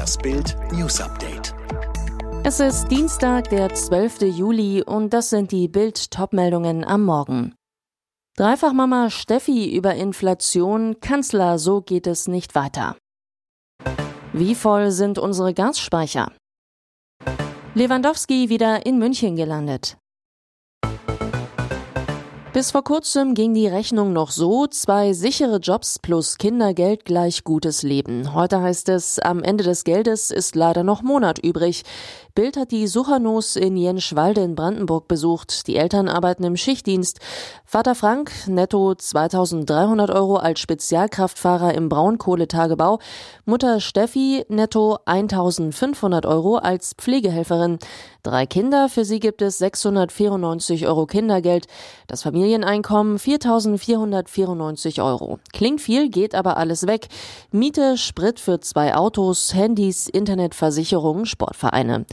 Das Bild News Update. Es ist Dienstag, der 12. Juli und das sind die Bild Topmeldungen am Morgen. Dreifachmama Steffi über Inflation, Kanzler, so geht es nicht weiter. Wie voll sind unsere Gasspeicher? Lewandowski wieder in München gelandet. Bis vor kurzem ging die Rechnung noch so, zwei sichere Jobs plus Kindergeld gleich gutes Leben. Heute heißt es, am Ende des Geldes ist leider noch Monat übrig. Bild hat die Suchernos in Jenschwalde in Brandenburg besucht. Die Eltern arbeiten im Schichtdienst. Vater Frank, netto 2300 Euro als Spezialkraftfahrer im Braunkohletagebau. Mutter Steffi, netto 1500 Euro als Pflegehelferin. Drei Kinder, für sie gibt es 694 Euro Kindergeld. Das Familieneinkommen 4494 Euro. Klingt viel, geht aber alles weg. Miete, Sprit für zwei Autos, Handys, Internetversicherung, Sportvereine.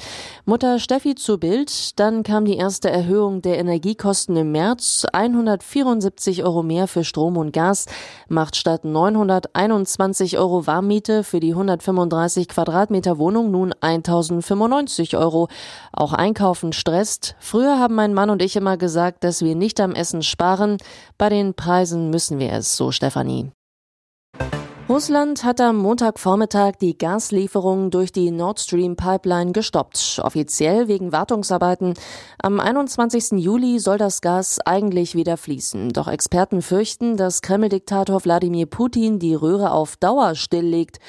Mutter Steffi zu Bild, dann kam die erste Erhöhung der Energiekosten im März. 174 Euro mehr für Strom und Gas macht statt 921 Euro Warmmiete für die 135 Quadratmeter Wohnung nun 1095 Euro. Auch Einkaufen stresst. Früher haben mein Mann und ich immer gesagt, dass wir nicht am Essen sparen. Bei den Preisen müssen wir es, so Stefanie. Russland hat am Montagvormittag die Gaslieferungen durch die Nord Stream Pipeline gestoppt, offiziell wegen Wartungsarbeiten. Am 21. Juli soll das Gas eigentlich wieder fließen. Doch Experten fürchten, dass Kreml-Diktator Wladimir Putin die Röhre auf Dauer stilllegt.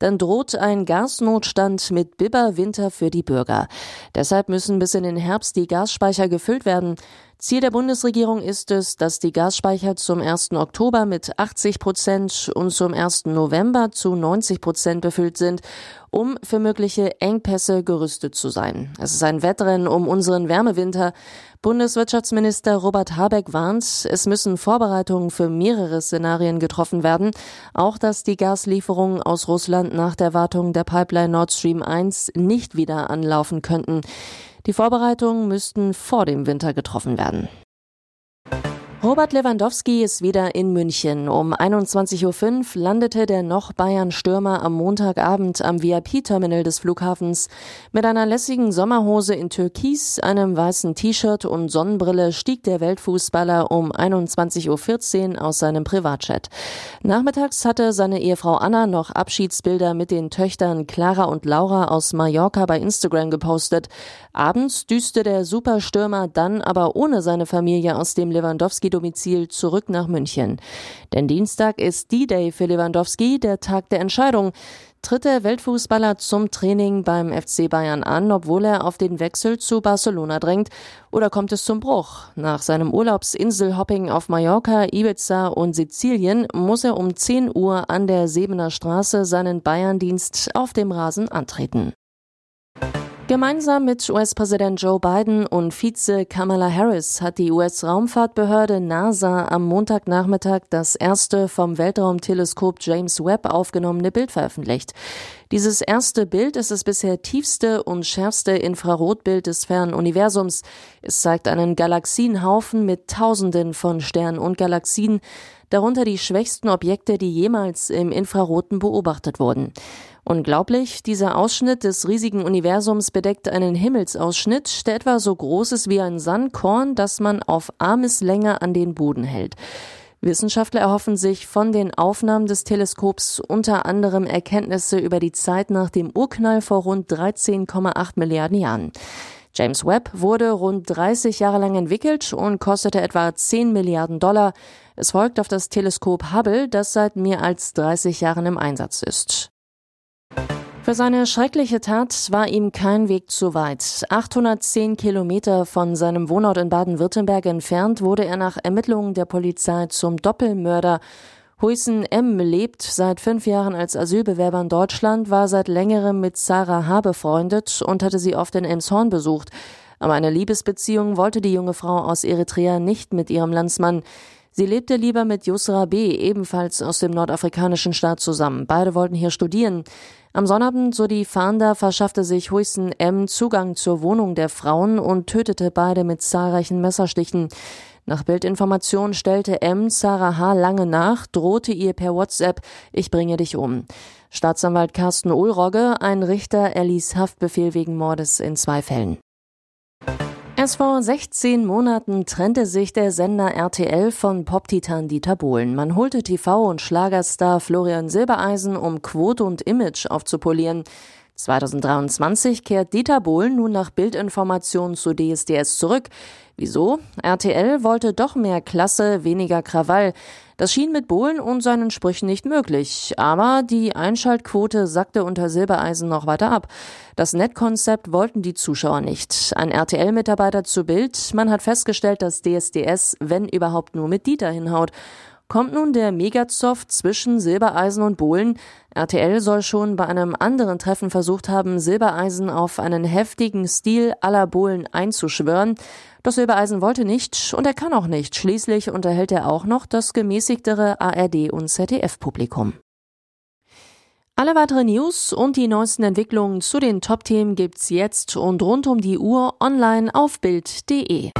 Dann droht ein Gasnotstand mit Biberwinter für die Bürger. Deshalb müssen bis in den Herbst die Gasspeicher gefüllt werden. Ziel der Bundesregierung ist es, dass die Gasspeicher zum 1. Oktober mit 80 Prozent und zum 1. November zu 90 Prozent befüllt sind, um für mögliche Engpässe gerüstet zu sein. Es ist ein Wettrennen um unseren Wärmewinter. Bundeswirtschaftsminister Robert Habeck warnt, es müssen Vorbereitungen für mehrere Szenarien getroffen werden, auch dass die Gaslieferungen aus Russland nach der Wartung der Pipeline Nord Stream 1 nicht wieder anlaufen könnten. Die Vorbereitungen müssten vor dem Winter getroffen werden. Robert Lewandowski ist wieder in München. Um 21.05 Uhr landete der noch Bayern-Stürmer am Montagabend am VIP-Terminal des Flughafens. Mit einer lässigen Sommerhose in Türkis, einem weißen T-Shirt und Sonnenbrille stieg der Weltfußballer um 21.14 Uhr aus seinem Privatchat. Nachmittags hatte seine Ehefrau Anna noch Abschiedsbilder mit den Töchtern Clara und Laura aus Mallorca bei Instagram gepostet. Abends düste der Superstürmer dann aber ohne seine Familie aus dem Lewandowski Lewandowski-Domizil zurück nach München. Denn Dienstag ist D-Day für Lewandowski, der Tag der Entscheidung. Tritt der Weltfußballer zum Training beim FC Bayern an, obwohl er auf den Wechsel zu Barcelona drängt? Oder kommt es zum Bruch? Nach seinem Urlaubsinselhopping auf Mallorca, Ibiza und Sizilien muss er um 10 Uhr an der Sebener Straße seinen Bayerndienst auf dem Rasen antreten. Gemeinsam mit US-Präsident Joe Biden und Vize Kamala Harris hat die US-Raumfahrtbehörde NASA am Montagnachmittag das erste vom Weltraumteleskop James Webb aufgenommene Bild veröffentlicht. Dieses erste Bild ist das bisher tiefste und schärfste Infrarotbild des fernen Universums. Es zeigt einen Galaxienhaufen mit Tausenden von Sternen und Galaxien, darunter die schwächsten Objekte, die jemals im Infraroten beobachtet wurden. Unglaublich, dieser Ausschnitt des riesigen Universums bedeckt einen Himmelsausschnitt, der etwa so groß ist wie ein Sandkorn, das man auf Armeslänge an den Boden hält. Wissenschaftler erhoffen sich von den Aufnahmen des Teleskops unter anderem Erkenntnisse über die Zeit nach dem Urknall vor rund 13,8 Milliarden Jahren. James Webb wurde rund 30 Jahre lang entwickelt und kostete etwa 10 Milliarden Dollar. Es folgt auf das Teleskop Hubble, das seit mehr als 30 Jahren im Einsatz ist. Für seine schreckliche Tat war ihm kein Weg zu weit. 810 Kilometer von seinem Wohnort in Baden-Württemberg entfernt wurde er nach Ermittlungen der Polizei zum Doppelmörder. Huissen M. lebt seit fünf Jahren als Asylbewerber in Deutschland, war seit längerem mit Sarah H. befreundet und hatte sie oft in Elmshorn besucht. Aber eine Liebesbeziehung wollte die junge Frau aus Eritrea nicht mit ihrem Landsmann. Sie lebte lieber mit Yusra B., ebenfalls aus dem nordafrikanischen Staat, zusammen. Beide wollten hier studieren. Am Sonnabend, so die Fahnder, verschaffte sich Huissen M. Zugang zur Wohnung der Frauen und tötete beide mit zahlreichen Messerstichen. Nach Bildinformation stellte M. Sarah H. lange nach, drohte ihr per WhatsApp, ich bringe dich um. Staatsanwalt Carsten Ulrogge, ein Richter erließ Haftbefehl wegen Mordes in zwei Fällen. Erst vor 16 Monaten trennte sich der Sender RTL von Pop-Titan Dieter Bohlen. Man holte TV- und Schlagerstar Florian Silbereisen, um Quote und Image aufzupolieren. 2023 kehrt Dieter Bohlen nun nach Bildinformationen zu DSDS zurück. Wieso? RTL wollte doch mehr Klasse, weniger Krawall. Das schien mit Bohlen und seinen Sprüchen nicht möglich. Aber die Einschaltquote sackte unter Silbereisen noch weiter ab. Das Netkonzept wollten die Zuschauer nicht. Ein RTL-Mitarbeiter zu Bild. Man hat festgestellt, dass DSDS, wenn überhaupt nur mit Dieter hinhaut. Kommt nun der Megazoff zwischen Silbereisen und Bohlen? RTL soll schon bei einem anderen Treffen versucht haben, Silbereisen auf einen heftigen Stil aller Bohlen einzuschwören. Doch Silbereisen wollte nicht und er kann auch nicht. Schließlich unterhält er auch noch das gemäßigtere ARD und ZDF-Publikum. Alle weiteren News und die neuesten Entwicklungen zu den Top-Themen gibt's jetzt und rund um die Uhr online auf Bild.de.